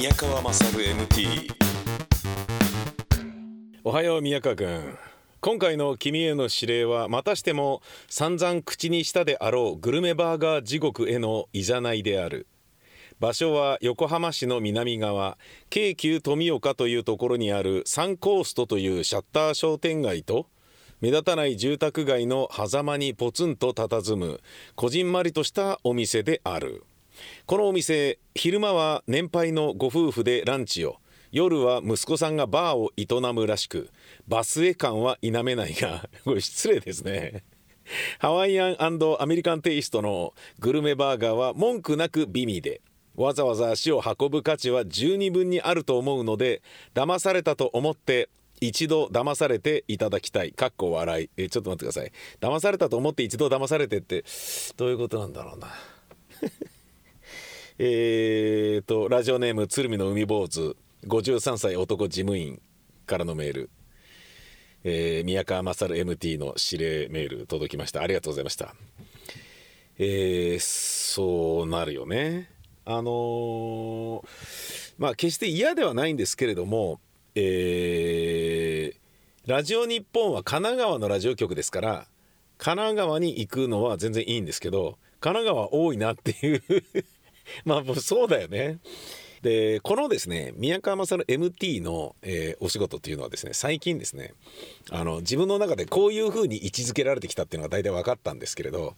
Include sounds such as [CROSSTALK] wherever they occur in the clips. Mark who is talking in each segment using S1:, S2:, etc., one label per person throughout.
S1: 宮川勝 MT おはよう宮川君。今回の君への指令はまたしても散々口にしたであろうグルメバーガー地獄へのいざないである。場所は横浜市の南側京急富岡というところにあるサンコーストというシャッター商店街と目立たない住宅街の狭間にポツンと佇むこじんまりとしたお店である。このお店昼間は年配のご夫婦でランチを夜は息子さんがバーを営むらしくバスへ感は否めないが [LAUGHS] これ失礼ですねハワイアンアメリカンテイストのグルメバーガーは文句なく美味でわざわざ足を運ぶ価値は十二分にあると思うので騙されたと思って一度騙されていただきたい。かっこ笑い。えちょっと待ってください。騙されたと思って一度騙されてってどういうことなんだろうな。えーとラジオネーム鶴見の海坊主。53歳男事務員からのメール、えー、宮川勝 MT の指令メール。届きました。ありがとうございました。えー、そうなるよね。あのー、まあ決して嫌ではないんですけれどもえー、ラジオ日本は神奈川のラジオ局ですから神奈川に行くのは全然いいんですけど神奈川多いなっていう [LAUGHS] まあもうそうだよね。でこのですね宮川勝 MT の、えー、お仕事っていうのはですね最近ですねあの自分の中でこういうふうに位置づけられてきたっていうのが大体分かったんですけれど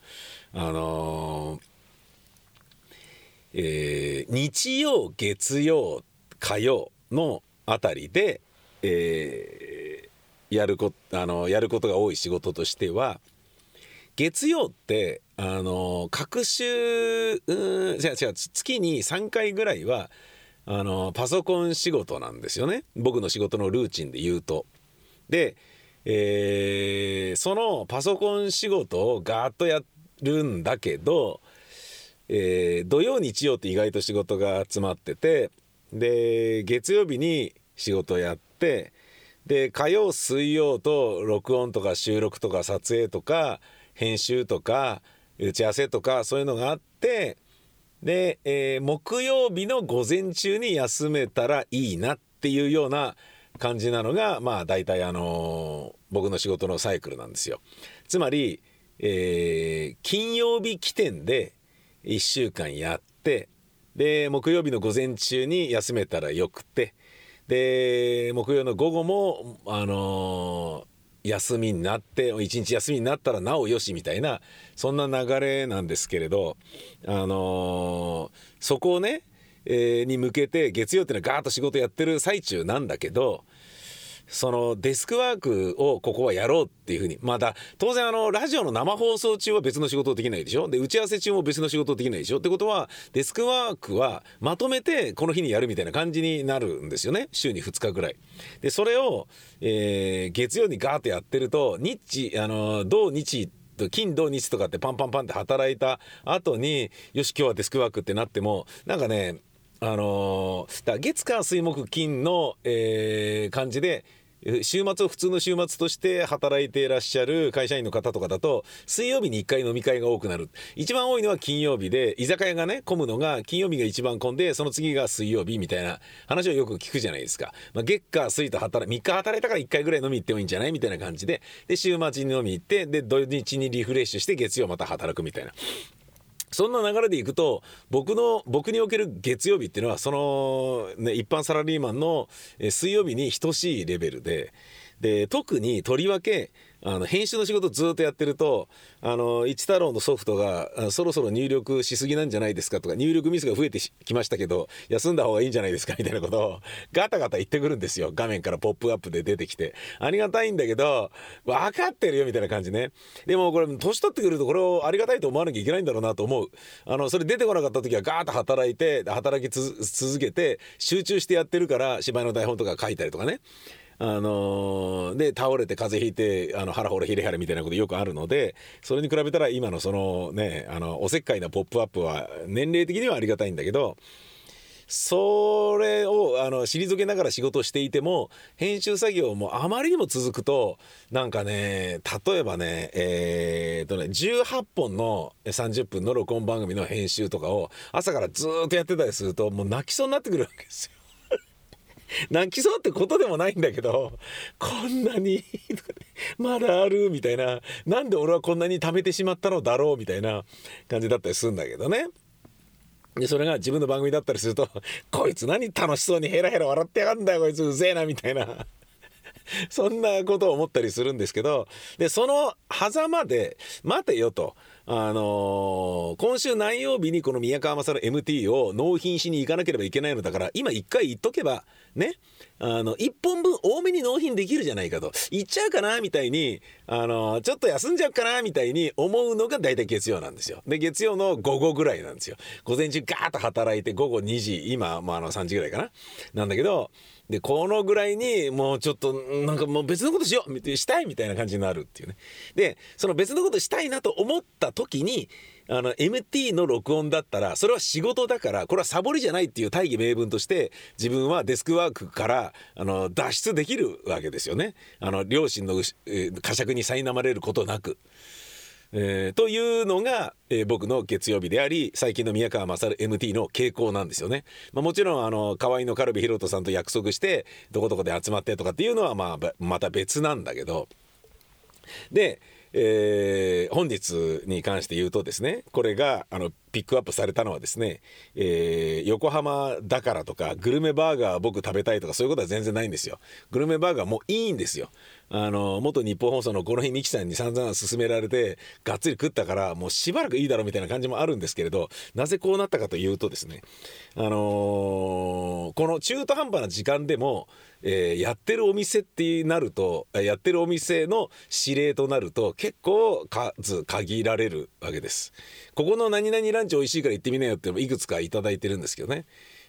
S1: あのー、えー、日曜月曜火曜のあたりで、えー、やるこあのやることが多い仕事としては月曜ってあの各週うん違う違う月に3回ぐらいはあのパソコン仕事なんですよね僕の仕事のルーチンで言うと。で、えー、そのパソコン仕事をガーッとやるんだけど、えー、土曜日曜って意外と仕事が集まっててで月曜日に仕事やってで火曜水曜と録音とか収録とか撮影とか編集とか打ち合わせとかそういうのがあってで、えー、木曜日の午前中に休めたらいいなっていうような感じなのがまあ大体あのー、僕の仕事のサイクルなんですよ。つまり、えー、金曜日起点で1週間やってで木曜日の午前中に休めたらよくてで木曜の午後もあの休みになって一日休みになったらなおよしみたいなそんな流れなんですけれど、あのー、そこをね、えー、に向けて月曜っていうのはガーッと仕事やってる最中なんだけどそのデスクワークをここはやろうっていうふうに。まだ当然あのラジオの生放送中は別の仕事できないでしょ？で打ち合わせ中も別の仕事できないでしょ？ってことはデスクワークはまとめてこの日にやるみたいな感じになるんですよね？週に2日ぐらい。でそれを、えー、月曜にガーッとやってると日あの土日金土日とかってパンパンパンって働いた後によし今日はデスクワークってなってもなんかねあのー、だ月火水木金の、えー、感じで週末を普通の週末として働いていらっしゃる会社員の方とかだと水曜日に1回飲み会が多くなる。一番多いのは金曜日で居酒屋がね混むのが金曜日が一番混んでその次が水曜日みたいな話をよく聞くじゃないですか、まあ、月火水と働3日働いたから1回ぐらい飲み行ってもいいんじゃないみたいな感じでで週末に飲み行ってで土日にリフレッシュして月曜また働くみたいな。そんな流れでいくと僕の僕における月曜日っていうのはその、ね、一般サラリーマンの水曜日に等しいレベルでで特にとりわけあの編集の仕事ずっとやってるとあの一太郎のソフトがそろそろ入力しすぎなんじゃないですかとか入力ミスが増えてきましたけど休んだ方がいいんじゃないですかみたいなことをガタガタ言ってくるんですよ。画面からポップアップで出てきて。ありがたいんだけど分かってるよみたいな感じね。でもこれ年取ってくるとこれをありがたいと思わなきゃいけないんだろうなと思う。あのそれ出てこなかった時はガーッと働いて働き続けて集中してやってるから芝居の台本とか書いたりとかね。あの、で倒れて風邪ひいてあの腹ほれひれはれみたいなことよくあるのでそれに比べたら今のそのねあのおせっかいな「ポップアップは年齢的にはありがたいんだけどそれをあの退けながら仕事をしていても編集作業もあまりにも続くとなんかね例えばねえー、とね18本の30分の録音番組の編集とかを朝からずっとやってたりするともう泣きそうになってくるわけですよ。[LAUGHS] 泣きそうってことでもないんだけどこんなに [LAUGHS] まだあるみたいななんで俺はこんなに貯めてしまったのだろうみたいな感じだったりするんだけどね。でそれが自分の番組だったりすると「[LAUGHS] こいつ何楽しそうにヘラヘラ笑ってやがんだよこいつうぜえな」みたいなそんなことを思ったりするんですけどでその狭間で「待てよ」と。あのー、今週何曜日にこの宮川勝 MT を納品しに行かなければいけないのだから今一回言っとけばね。あの1本分多めに納品できるじゃないかと。行っちゃうかなみたいに、あの、ちょっと休んじゃうかなみたいに思うのが大体月曜なんですよ。で月曜の午後ぐらいなんですよ。午前中ガーッと働いて午後2時今、まあ、あの3時ぐらいかな。なんだけどでこのぐらいにもうちょっとなんかもう別のことしようしたいみたいな感じになるっていうね。でその別のことしたいなと思った時にあの MT の録音だったらそれは仕事だからこれはサボりじゃないっていう大義名分として自分はデスクワークからあの脱出できるわけですよねあの両親の、呵責に苛まれることなく。えー、というのが、えー、僕の月曜日であり最近の宮川勝 MT の傾向なんですよね。まあ、もちろんあの河合のカルビヒロトさんと約束してどこどこで集まってとかっていうのはまあまた別なんだけどでえー、本日に関して言うとですねこれがあのピックアップされたのはですね、えー、横浜だからとかグルメバーガー僕食べたいとかそういうことは全然ないんですよ。グルメバーガーもういいんですよ。あの元日本放送のこの日美樹さんに散々勧められてがっつり食ったからもうしばらくいいだろうみたいな感じもあるんですけれどなぜこうなったかというとですねあのー、この中途半端な時間でもえー、やってるお店ってなるとやってるお店の指令となると結構数限られるわけです。ここの何々ランチ美味しいから行ってみなよっていくつか頂いてるんですけどね。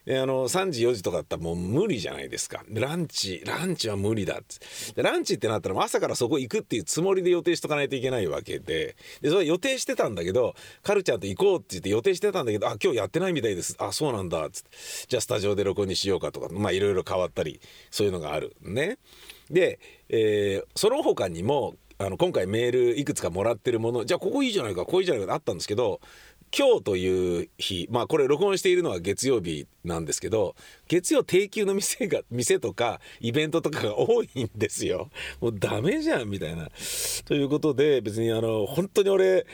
S1: であの3時4時とかだったらもう無理じゃないですか。ランチランチは無理だって。ランチってなったら朝からそこ行くっていうつもりで予定しとかないといけないわけで。でそれ予定してたんだけどカルちゃんと行こうって言って予定してたんだけどあ今日やってないみたいです。あそうなんだっつって。じゃあスタジオで録音にしようかとかまあいろいろ変わったりそういうのがあるね。で、えー、その他にもあの今回メールいくつかもらってるものじゃあここいいじゃないかこういいじゃないかあったんですけど今日という日まあこれ録音しているのは月曜日なんですけど月曜定休の店が [LAUGHS] 店とかイベントとかが多いんですよ。もうダメじゃんみたいな。ということで別にあの本当に俺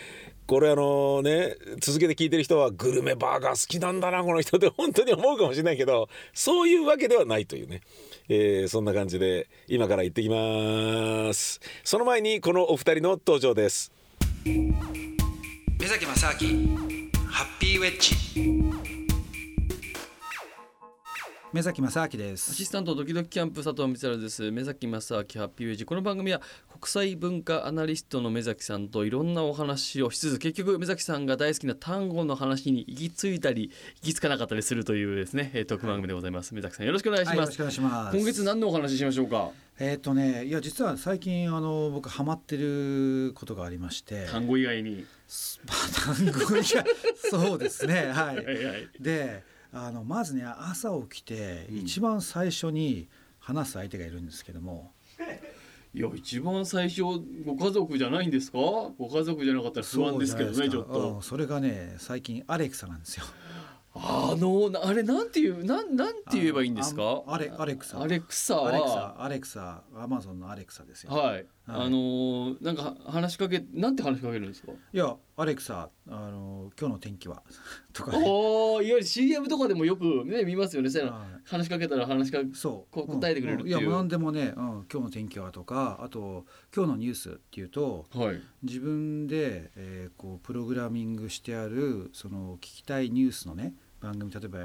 S1: これあのね続けて聞いてる人はグルメバーガー好きなんだなこの人って本当に思うかもしれないけどそういうわけではないというね、えー、そんな感じで今から行ってきます。その前にこのお二人の登場です。
S2: 目崎正明ハッピーウェッジ。目崎正明です。
S3: アシスタントドキドキキャンプ佐藤光晴です。目崎正明ハッピーウェッジ。この番組は国際文化アナリストの目崎さんといろんなお話をしつつ結局目崎さんが大好きな単語の話に行き着いたり行き着かなかったりするというですね。特番組でございます、目崎さんよろしくお願いします、はい、よろ
S2: しくお願いします。
S3: 今月何のお話ししましょうか？
S2: えっ、とねいや実は最近あの僕ハマってることがありまして。
S3: 単語以外に。
S2: 単語以外そうですね。はい、はいはい、であのまずね朝起きて一番最初に話す相手がいるんですけども、
S3: いや一番最初ご家族じゃないんですか？ご家族じゃなかったら不安ですけどねちょっと。
S2: それがね最近アレクサなんですよ。
S3: あのあれなんていうなんなんて言えばいいんですか？
S2: アレアレクサ。
S3: アレクサ
S2: アレクサアレクサアマゾンのアレクサですよ。
S3: はい、はい、あのー、なんか話しかけなんて話しかけるんですか？
S2: いやアレクサあのー、今日の天気は？[LAUGHS] とか、
S3: ね、おいわゆる CM とかでもよくね見ますよね、はい、話しかけたら話しかそう。答えてくれるっていう、
S2: うん、いや何でもね、うん、今日の天気はとかあと今日のニュースっていうと、はい、自分で、えー、こうプログラミングしてあるその聞きたいニュースのね番組例えば、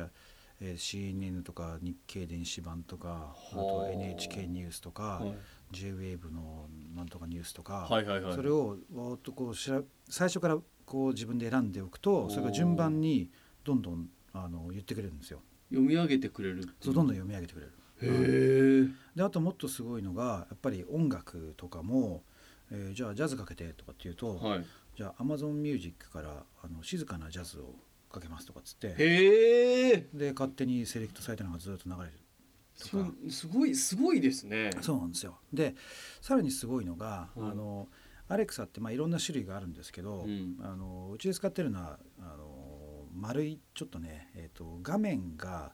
S2: えー、CNN とか日経電子版とかあと NHK ニュースとか、はい、JWAVE のなんとかニュースとか、はいはいはい、それをっとこうしら最初からこう自分で選んでおくとそれが順番にどんどんあの言ってくれるんですよ。
S3: 読み上げてくれる
S2: そうどんどん読み上げてくれる。
S3: へ
S2: であともっとすごいのがやっぱり音楽とかも、えー、じゃあジャズかけてとかっていうと、はい、じゃあ Amazon ミュージックからあの静かなジャズをかけますとかっつって。
S3: へえ
S2: で勝手にセレクトされたのがずっと流れる。とか
S3: すごいすごいですね。
S2: そうなんですよ。でさらにすごいのが、
S3: うん。
S2: あのアレクサってまあいろんな種類があるんですけど、
S3: うん。
S2: あのうちで使ってるのはあの丸いちょっとね、えー、と画面が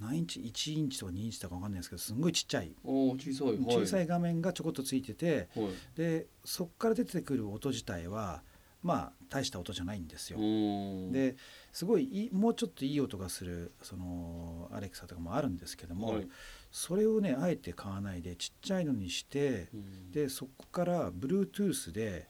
S2: 何インチ1インチとか2インチとか分かんないですけどすんごいちっちゃい。
S3: 小さい。はい。
S2: 小さい画面がちょこっとついてて
S3: はい。
S2: でそこから出てくる音自体はまあ大した音じゃないんですよ。
S3: うん。
S2: ですごいもうちょっといい音がするそのアレクサとかもあるんですけども、
S3: はい。
S2: それをねあえて買わないでちっちゃいのにして
S3: うん。
S2: でそこから Bluetooth で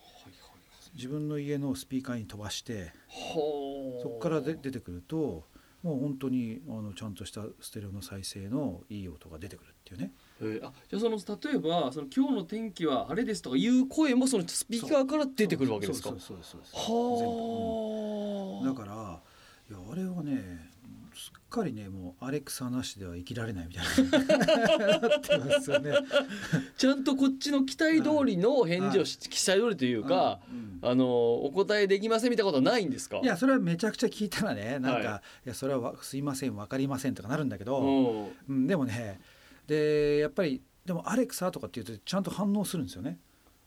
S2: 自分の家のスピーカーに飛ばして
S3: はあ
S2: そこからで出てくるともう本当にあのちゃんとしたステレオの再生のいい音が出てくるっていうね
S3: えーあじゃあその例えばその今日の天気は晴れですとかいう声もそのスピーカーから出てくるわけですか？
S2: そうそうそう
S3: はあ
S2: うんだからいやあれはねすっかりねもうアレクサなしでは生きられないみたいななってますよね。
S3: ちゃんとこっちの期待通りの返事をし、期待通りというか、
S2: うん
S3: あのお答えできませんみたいなことはないんですか
S2: いやそれはめちゃくちゃ聞いたらねなんか、
S3: はい
S2: い、やそれはわすいません分かりませんとかなるんだけど、
S3: うん、
S2: でもねでやっぱりでもアレクサとかって言うとちゃんと反応するんですよね。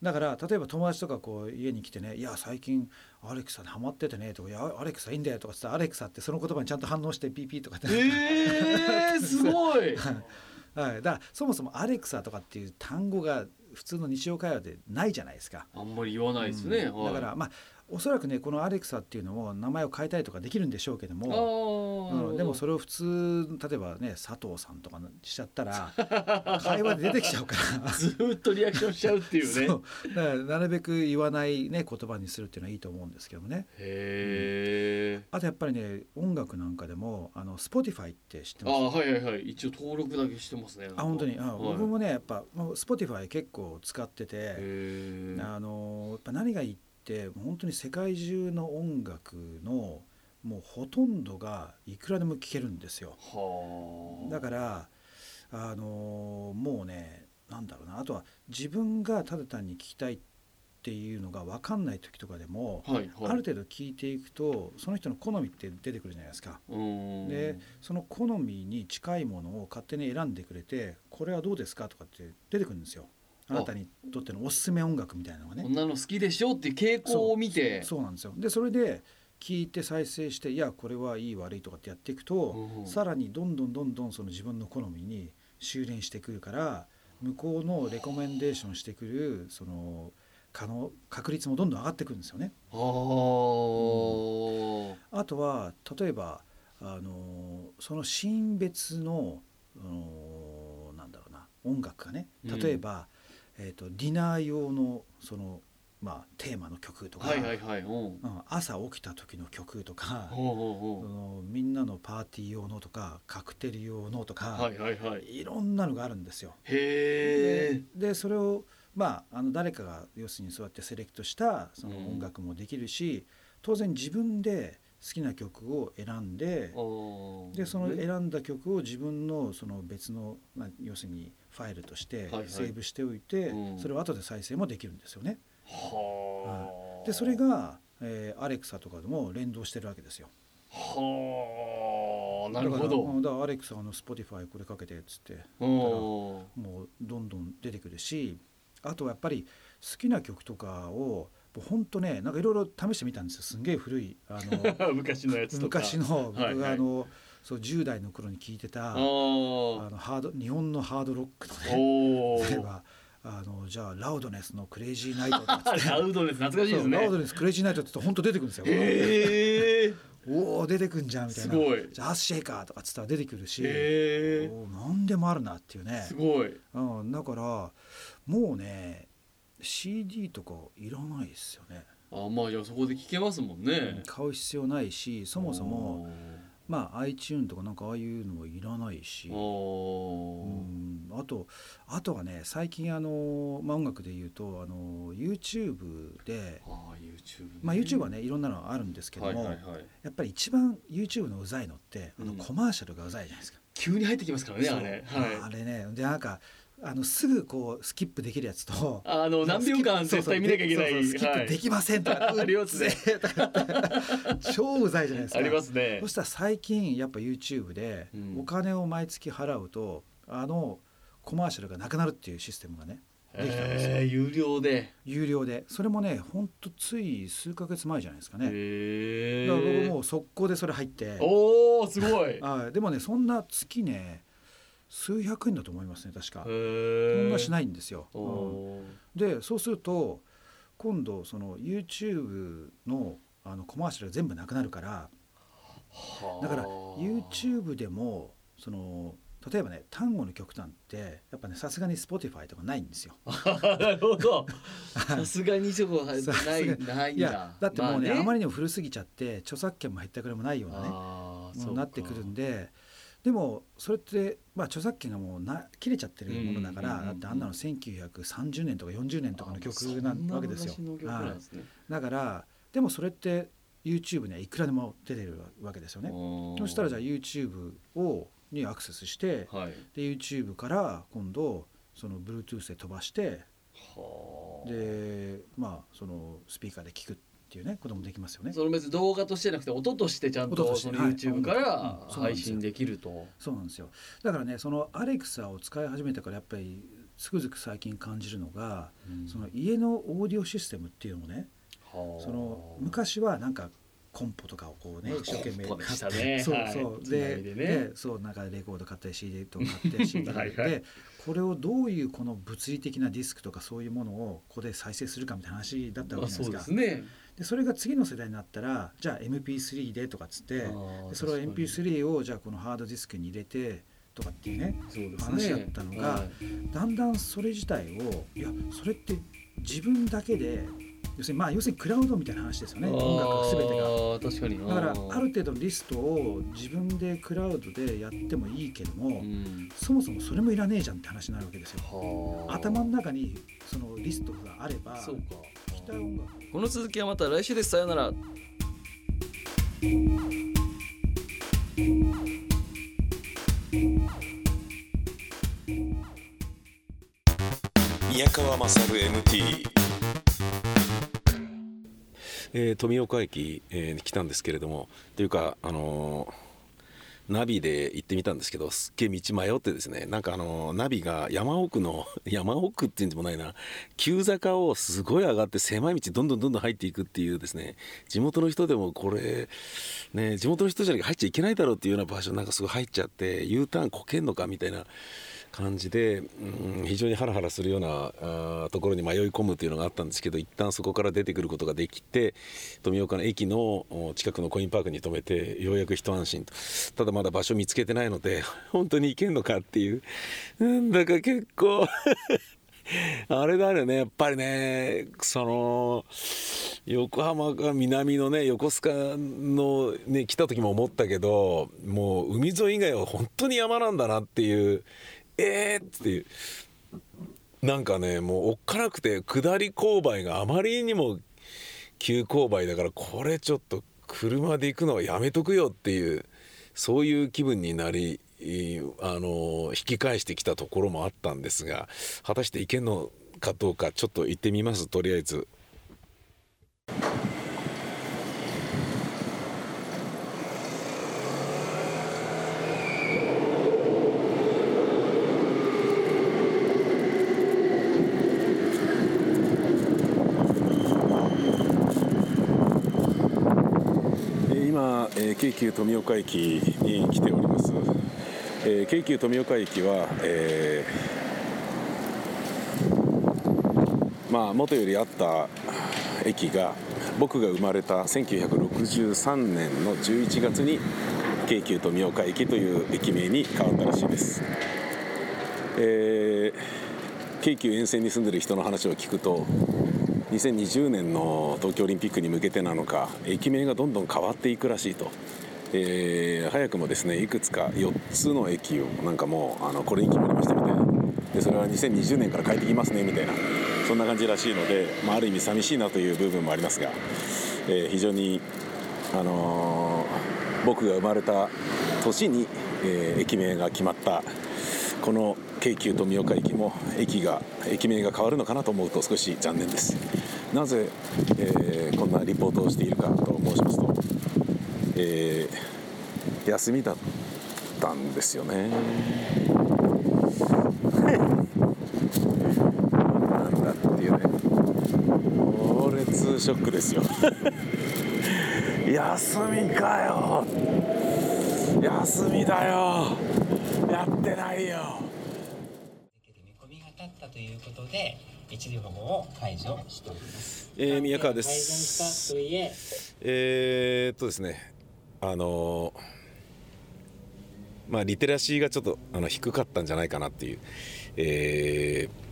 S2: だから例えば友達とかこう家に来てね「いや最近アレクサにハマっててね」とか「いやアレクサいいんだよ」とかってアレクサってその言葉にちゃんと反応してピーピーとかって、
S3: えー、すごい。[LAUGHS]
S2: はい、だからそもそもアレクサとかっていう単語が普通の日常会話でないじゃないですか。
S3: あんまり言わないですね、
S2: うん。
S3: はい
S2: だからまあおそらくねこのアレクサっていうのも名前を変えたりとかできるんでしょうけど
S3: あ
S2: も、
S3: ー。
S2: うん、でもそれを普通例えばね佐藤さんとかしちゃったら [LAUGHS] 会話で出てきちゃうから。
S3: ずーっとリアクションしちゃうっていうね。[LAUGHS]
S2: そう。だからなるべく言わない、ね、言葉にするっていうのはいいと思うんですけどもね。
S3: へえ
S2: あとやっぱりね音楽なんかでもあの Spotify って知って
S3: あ
S2: ます？
S3: はいはいはい。一応登録だけしてますね
S2: あ本当に？あ、
S3: はい。
S2: 僕もねやっぱ Spotify 結構使っててあのやっぱ何がいいって本当に世界中の音楽のもうほとんどがいくらでも聴けるんですよ。
S3: はあ。
S2: だからあのもうねなんだろうな。あとは自分がただ単に聴きたいっていうのが分かんない時とかでも、
S3: はいはい。
S2: ある程度聞いていくとその人の好みって出てくるじゃないですか。
S3: うん。
S2: でその好みに近いものを勝手に選んでくれてこれはどうですかとかって出てくるんですよ。あなたにとってのおすすめ音楽みたいなのがね。
S3: こんなの好きでしょっていう傾向を見て。
S2: そうなんですよ。でそれで聞いて再生していやこれはいい悪いとかってやっていくと、
S3: うん
S2: さらにどんどんどんどんその自分の好みに修練してくるから向こうのレコメンデーションしてくるその可能確率もどんどん上がってくるんですよね。
S3: あー。
S2: あとは例えばあのそのシーン別の、あのなんだろうな音楽がね
S3: うん。
S2: 例えば、えー、とディナー用のその、まあ、テーマの曲とか、
S3: はいはいはいうん。
S2: うん朝起きた時の曲とか、そうのみんなのパーティー用のとかカクテル用のとか、
S3: はいはいはい。
S2: い、ろんなのがあるんですよ。
S3: へえ
S2: ででそれをまああの誰かが要するにそうやってセレクトしたその
S3: うん。
S2: 音楽もできるし、当然自分で好きな曲を選んで、でその選んだ曲を自分のその別の、まあ、要するにファイルとしてセーブしておいて、
S3: うん。
S2: それを後で再生もできるんですよね。
S3: はあ。
S2: でそれが、えーアレクサとかでも連動してるわけですよ。
S3: はあ。なるほ
S2: だから
S3: ど。
S2: うんだからアレクサの Spotify これかけてっつって
S3: うん。
S2: もうどんどん出てくるしあとはやっぱり好きな曲とかをもうほんとねなんかいろいろ試してみたんですよ。すんげえ古いあの [LAUGHS]
S3: 昔のやつとか。
S2: 昔の僕
S3: はいはい。
S2: があの、そう10代の頃に聴いてたあのハード日本のハードロックのね
S3: おお
S2: 例えばあのじゃあラウドネスのクレイジーナイトとか [LAUGHS]
S3: ラウドです懐かしいですね。
S2: ラウドネスクレイジーナイトって本当出てくるんですよ。
S3: へえ
S2: おお出てくんじゃんみたいな。
S3: すごい。
S2: じゃあアッシェイカーとかっつったら出てくるし、
S3: へえ
S2: おー何でもあるなっていうね。
S3: すごい。
S2: うん、だからもうね CD とかいらないですよね、
S3: あまあじゃあそこで聞けますもんね。
S2: 買う必要ないしそもそもまあ iTune とかなんかああいうのはいらないし、
S3: あ
S2: う
S3: ー
S2: ん、あとあとはね最近あの、まあ、音楽で言うとあの YouTube で、
S3: あー YouTube ね。
S2: まあ、YouTube はねいろんなのあるんですけども、
S3: はいはいはい。
S2: やっぱり一番 YouTube のうざいのってあの
S3: うん。
S2: コマーシャルがうざいじゃないですか。
S3: 急に入ってきますからねあれ。
S2: あ
S3: は
S2: れねでなんかあのすぐこうスキップできるやつと
S3: あの何秒間絶対見なきゃいけない。
S2: スキップできませんとか、
S3: ありますね。[LAUGHS]
S2: 超うざいじゃないですか。
S3: ありますね。
S2: そしたら最近やっぱ YouTube でお金を毎月払うと、あのコマーシャルがなくなるっていうシステムがねできたんですよ、
S3: 有料で。
S2: 有料で。それもねほんとつい数ヶ月前じゃないですかね。
S3: へ
S2: だから僕もう速攻でそれ入って。
S3: おおすごい。
S2: あでもねそんな月ね数百円だと思いますね確か。そ
S3: ん
S2: なしないんですよ、うん、でそうすると今度その YouTube のあのコマーシャルが全部なくなるからだから YouTube でもその例えばね単語の極端ってやっぱねさすがに Spotify とかないんですよ。[LAUGHS]
S3: なるほど。さすがにそこないない
S2: いやだってもうねまあね、あまりにも古すぎちゃって著作権も減ったくれもないようなねもうなってくるんで。でもそれって、まあ、著作権がもうな切れちゃってるものだから、だってあんなの1930年とか40年とかの曲なわけですよ。だからでもそれって YouTube にはいくらでも出てるわけですよね。そしたらじゃあ YouTube をにアクセスして、はい、で YouTube から今度その Bluetooth で飛ばしてでまあそのスピーカーで聞くっていうねこともできますよね。
S3: その別に動画としてなくて音としてちゃんとその YouTube から配信できると。
S2: そうなんですよ。だからねそのアレクサを使い始めてからやっぱりつくづく最近感じるのが、うん、その家のオーディオシステムっていうのもね、その昔はなんかコンポとかをこうね一生懸命買って、ね、そうそう、でで、ね、そうなんかレコード買ったり CD とか買って CD 買ってはい、これをどういうこの物理的なディスクとかそういうものをここで再生するかみたいな話だったわけじゃないですか。まあ、で、ね、それが次の世代になったらじゃあ MP3 でとかっつってそれを MP3 をじゃあこのハードディスクに入れてとかっていうね、ね、話だったのが、はい、だんだんそれ自体をいやそれって自分だけで要するにまあ要するにクラウドみたいな話ですよね。音楽すべてが。
S3: 確かに。
S2: だからある程度のリストを自分でクラウドでやってもいいけども、うん、そもそもそれもいらねえじゃんって話になるわけですよ。頭の中にそのリストがあれば
S3: そうかこの続きはまた来週です。さよなら。
S1: 宮川勝 MT えー、富岡駅、えー、に来たんですけれどもというかあのー、ナビで行ってみたんですけどすっげえ道迷ってですねなんかあのナビが山奥の [LAUGHS] 山奥っていうんでもないな急坂をすごい上がって狭い道どんどんどんどん入っていくっていうですね地元の人でもこれね地元の人じゃなきゃ入っちゃいけないだろうっていうような場所なんかすごい入っちゃって U ターンこけんのかみたいな感じで、うん、非常にハラハラするようなあところに迷い込むというのがあったんですけど一旦そこから出てくることができて富岡の駅の近くのコインパークに停めてようやく一安心と。ただまだ場所見つけてないので本当に行けんのかっていう。なんだか結構 [LAUGHS] あれだよねやっぱりねその横浜が南のね横須賀のね来た時も思ったけどもう海沿い以外は本当に山なんだなっていうえーっていうなんかねもうおっかなくて下り勾配があまりにも急勾配だからこれちょっと車で行くのはやめとくよっていうそういう気分になりあの引き返してきたところもあったんですが果たして行けんのかどうかちょっと行ってみますとりあえず。京急富岡駅に来ております、えー、京急富岡駅は、えー、まあ元よりあった駅が僕が生まれた1963年の11月に京急富岡駅という駅名に変わったらしいです、えー、京急沿線に住んでる人の話を聞くと2020年の東京オリンピックに向けてなのか駅名がどんどん変わっていくらしいと。えー、早くもですねいくつか4つの駅をなんかもうあのこれに決まりましたみたいなでそれは2020年から変えてきますねみたいなそんな感じらしいので、まあ、ある意味寂しいなという部分もありますが、えー、非常に、あのー、僕が生まれた年に、え、駅名が決まったこの京急富岡駅も駅が駅名が変わるのかなと思うと少し残念です。なぜ、えー、こんなリポートをしているかと申しますと、えー、休みだったんですよね。なんだっていうね。猛烈ショックですよ。休みかよ。休みだよ。やってないよ
S4: 見込みが立ったということで一時保護を解除しております。
S1: えー、宮川です。えー、っとですね、あのまあリテラシーがちょっとあの低かったんじゃないかなっていう、えー、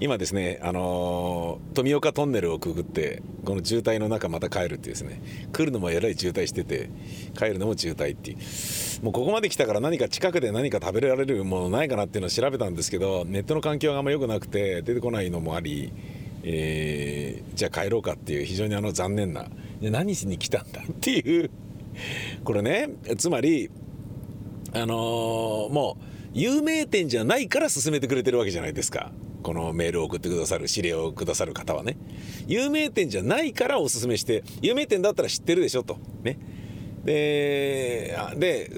S1: 今ですね、あのー、富岡トンネルをくぐってこの渋滞の中また帰るっていうですね。来るのもえらい渋滞してて帰るのも渋滞っていう。もうここまで来たから何か近くで何か食べられるものないかなっていうのを調べたんですけどネットの環境があんま良くなくて出てこないのもあり、えー、じゃあ帰ろうかっていう非常にあの残念な何しに来たんだっていう。これねつまりあのー、もう有名店じゃないから勧めてくれてるわけじゃないですか。このメールを送ってくださる指令をくださる方はね。有名店じゃないからおすすめして有名店だったら知ってるでしょと。ね。でで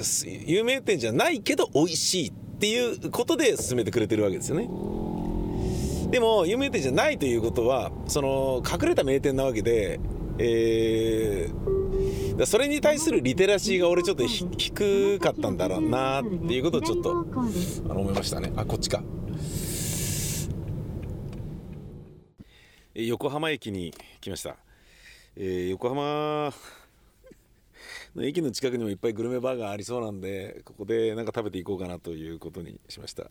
S1: 有名店じゃないけど美味しいっていうことで勧めてくれてるわけですよね。でも有名店じゃないということはその隠れた名店なわけでえーそれに対するリテラシーが俺ちょっと低かったんだろうなっていうことをちょっとあの思いましたね。あこっちか。横浜駅に来ました、えー、横浜の駅の近くにもいっぱいグルメバーガーありそうなんでここでなんか食べていこうかなということにしました。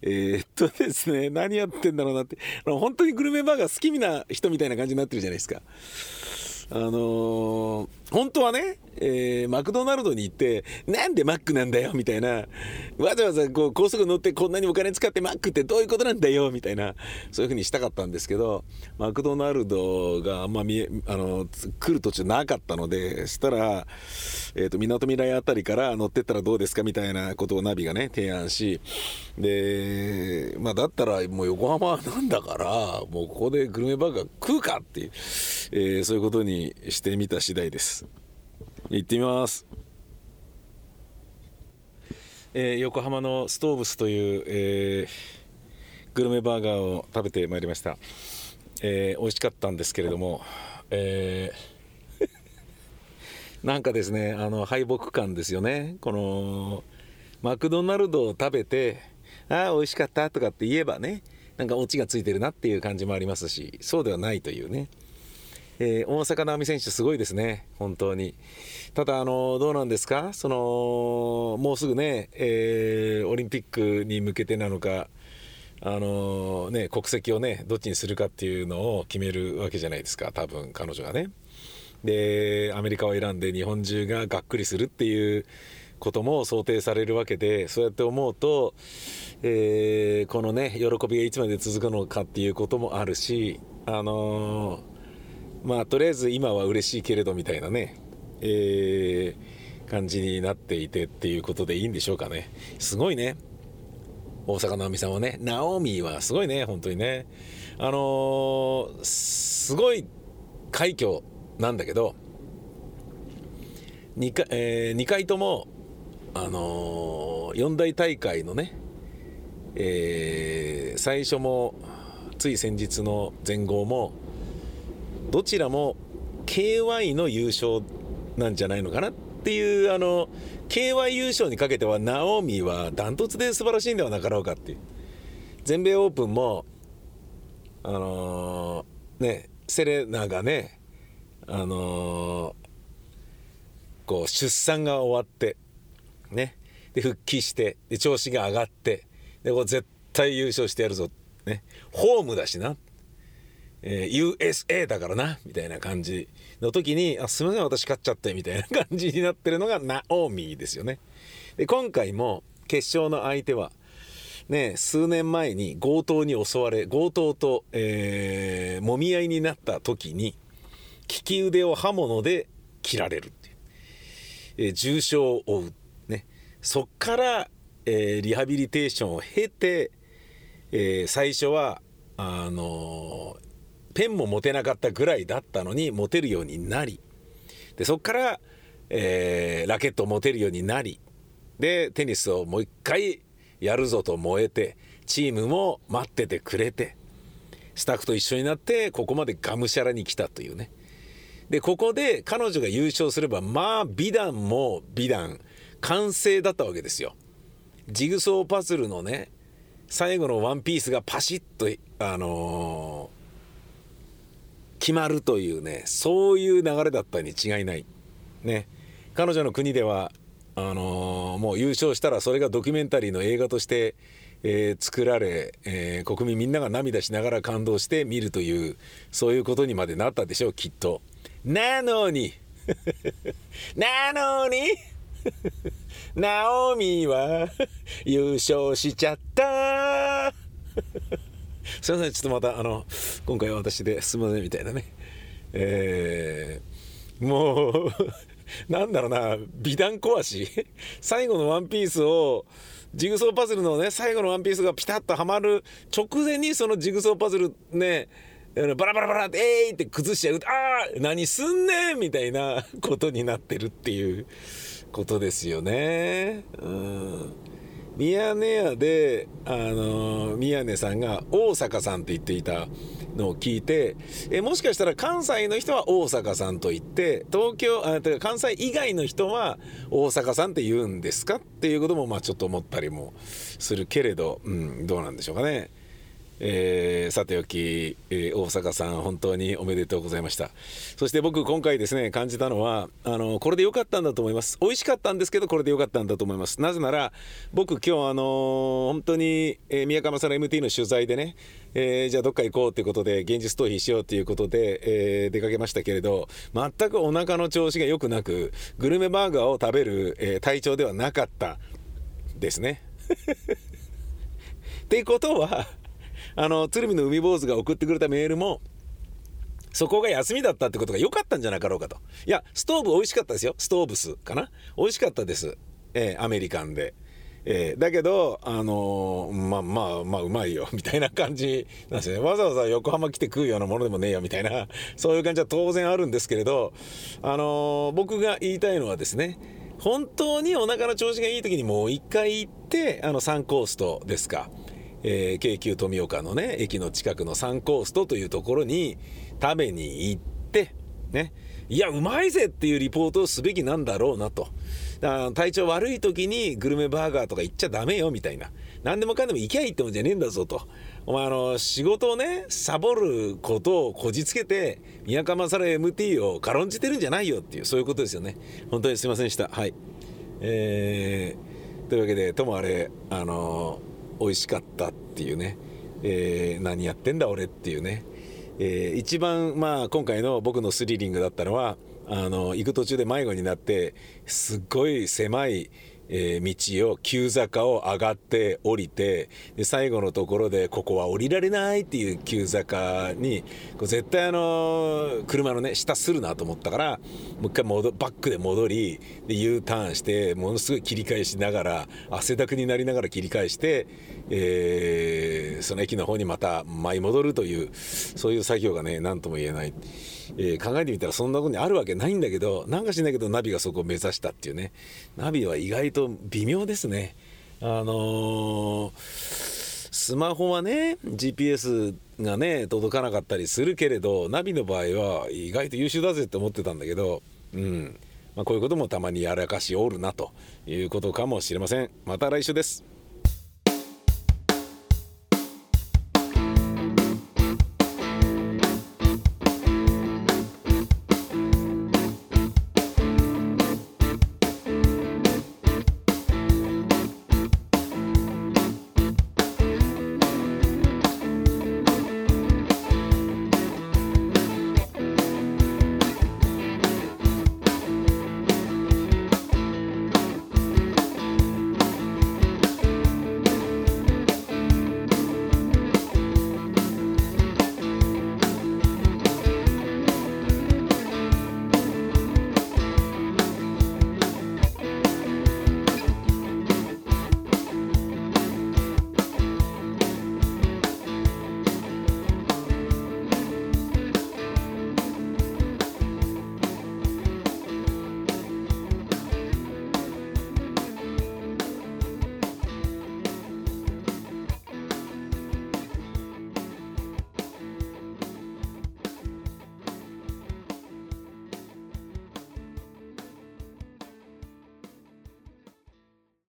S1: えー、っとですね何やってんだろうなって。本当にグルメバーガー好きな人みたいな感じになってるじゃないですか。あのー、本当はね、えー、マクドナルドに行って、なんでマックなんだよみたいな、わざわざこう高速乗ってこんなにお金使ってマックってどういうことなんだよみたいな、そういう風にしたかったんですけど、マクドナルドがあんま見え、あの、来る途中なかったので、したら、えっ、と、みなとみらいあたりから乗ってったらどうですかみたいなことをナビがね、提案し、で、まあだったらもう横浜なんだから、もうここでグルメバーガー食うかっていう、えー、そういうことにしてみた次第です。行ってみます。えー、横浜のストーブスという、えー、グルメバーガーを食べてまいりました、えー、美味しかったんですけれども、えー、[LAUGHS] なんかですねあの敗北感ですよね。このマクドナルドを食べてああ美味しかったとかって言えばねなんかオチがついてるなっていう感じもありますしそうではないというね。えー、大坂なおみ選手すごいですね、本当に。ただ、あのどうなんですか、そのもうすぐね、えー、オリンピックに向けてなのか、あのね、国籍をね、どっちにするかっていうのを決めるわけじゃないですか、多分彼女がね。で、アメリカを選んで日本中ががっくりするっていうことも想定されるわけで、そうやって思うと、えー、このね、喜びがいつまで続くのかっていうこともあるし、あのーまあとりあえず今は嬉しいけれどみたいなね、えー、感じになっていてっていうことでいいんでしょうかね。すごいね。大坂なおみさんはね。ナオミはすごいね。本当にね。あのー、すごい快挙なんだけど。2, 回、えー、2回ともあのー、4大大会のね、えー、最初もつい先日の前後もどちらも KY の優勝なんじゃないのかなっていうあの KY 優勝にかけてはナオミはダントツで素晴らしいんではなかろうかっていう。全米オープンもあのー、ねセレナがねあのー、こう出産が終わってねで復帰してで調子が上がってでこう絶対優勝してやるぞね。ホームだしな。えー、USA だからなみたいな感じの時にあすみません私勝っちゃってみたいな感じになってるのがナオミですよね。で今回も決勝の相手はね数年前に強盗に襲われ強盗と、えー、揉み合いになった時に利き腕を刃物で切られるっていう、えー、重傷を負う。ね。そっからえー、リハビリテーションを経て、え、最初はあのペンも持てなかったぐらいだったのに持てるようになり。でそこから、えー、ラケットを持てるようになり。でテニスをもう一回やるぞと燃えてチームも待っててくれてスタッフと一緒になってここまでがむしゃらに来たというね。でここで彼女が優勝すればまあ美談も美談。完成だったわけですよ。ジグソーパズルのね最後のワンピースがパシッとあのー、決まるというねそういう流れだったに違いない。ね。彼女の国ではあのー、もう優勝したらそれがドキュメンタリーの映画としてえー、作られ、えー、国民みんなが涙しながら感動して見るというそういうことにまでなったでしょうきっと。なのに [LAUGHS] なのに [LAUGHS] ナオミは優勝しちゃった。すいませんちょっとまたあの今回は私ですみませんみたいなねえー、もうなんだろうな美談壊し最後のワンピースをジグソーパズルのね最後のワンピースがピタッとはまる直前にそのジグソーパズルねバラバラバラって「えー!」って崩しちゃう「ああ何すんねん!」みたいなことになってるっていうことですよね。うんミヤネ屋で、あの宮根さんが大阪さんって言っていたのを聞いてえもしかしたら関西の人は大阪さんと言って東京あてか関西以外の人は大阪さんって言うんですかっていうこともまあちょっと思ったりもするけれど、うん、どうなんでしょうかね。えー、さておき、えー、大阪さん本当におめでとうございました。そして僕今回ですね感じたのはあのこれで良かったんだと思います。美味しかったんですけどこれで良かったんだと思います。なぜなら僕今日あの本当に、えー、宮川さんの MT の取材でねえー、じゃあどっか行こうということで現実逃避しようということで、えー、出かけましたけれど全くお腹の調子が良くなくグルメバーガーを食べる、えー、体調ではなかったですね。[LAUGHS] ってことはあの鶴見の海坊主が送ってくれたメールもそこが休みだったってことが良かったんじゃなかろうかと。いやストーブ美味しかったですよ。ストーブスかな。美味しかったです、えー、アメリカンで。えー、だけど、あのー、まあまあまあうまいよ。[LAUGHS] みたいな感じなんですね。わざわざ横浜来て食うようなものでもねえよみたいな。[LAUGHS] そういう感じは当然あるんですけれど、あのー、僕が言いたいのはですね本当にお腹の調子がいい時にもう一回行ってあの3コーストですか。えー、京急富岡のね駅の近くのサンコーストというところに食べに行ってね。いやうまいぜっていうリポートをすべきなんだろうなと。体調悪い時にグルメバーガーとか行っちゃダメよみたいな。何でもかんでも行きゃいいってもんじゃねえんだぞと。お前あの仕事をねサボることをこじつけて宮川勝 MT を軽んじてるんじゃないよっていうそういうことですよね。本当にすいませんでした。はい。えー、というわけでともあれあのー美味しかったっていうね、えー、何やってんだ俺っていうね、えー、一番まあ今回の僕のスリリングだったのはあの行く途中で迷子になってすっごい狭いえー、道を急坂を上がって降りてで最後のところでここは降りられないっていう急坂にこう絶対あの車のね下するなと思ったからもう一回戻バックで戻りで U ターンしてものすごい切り返しながら汗だくになりながら切り返して、えー、その駅の方にまた舞い戻るというそういう作業がね何とも言えない。えー、考えてみたらそんなことにあるわけないんだけどなんかしないけどナビがそこを目指したっていうね。ナビは意外と微妙ですね。あのー、スマホはね GPS がね届かなかったりするけれどナビの場合は意外と優秀だぜって思ってたんだけどうん。まあ、こういうこともたまにやらかしおるなということかもしれません。また来週です。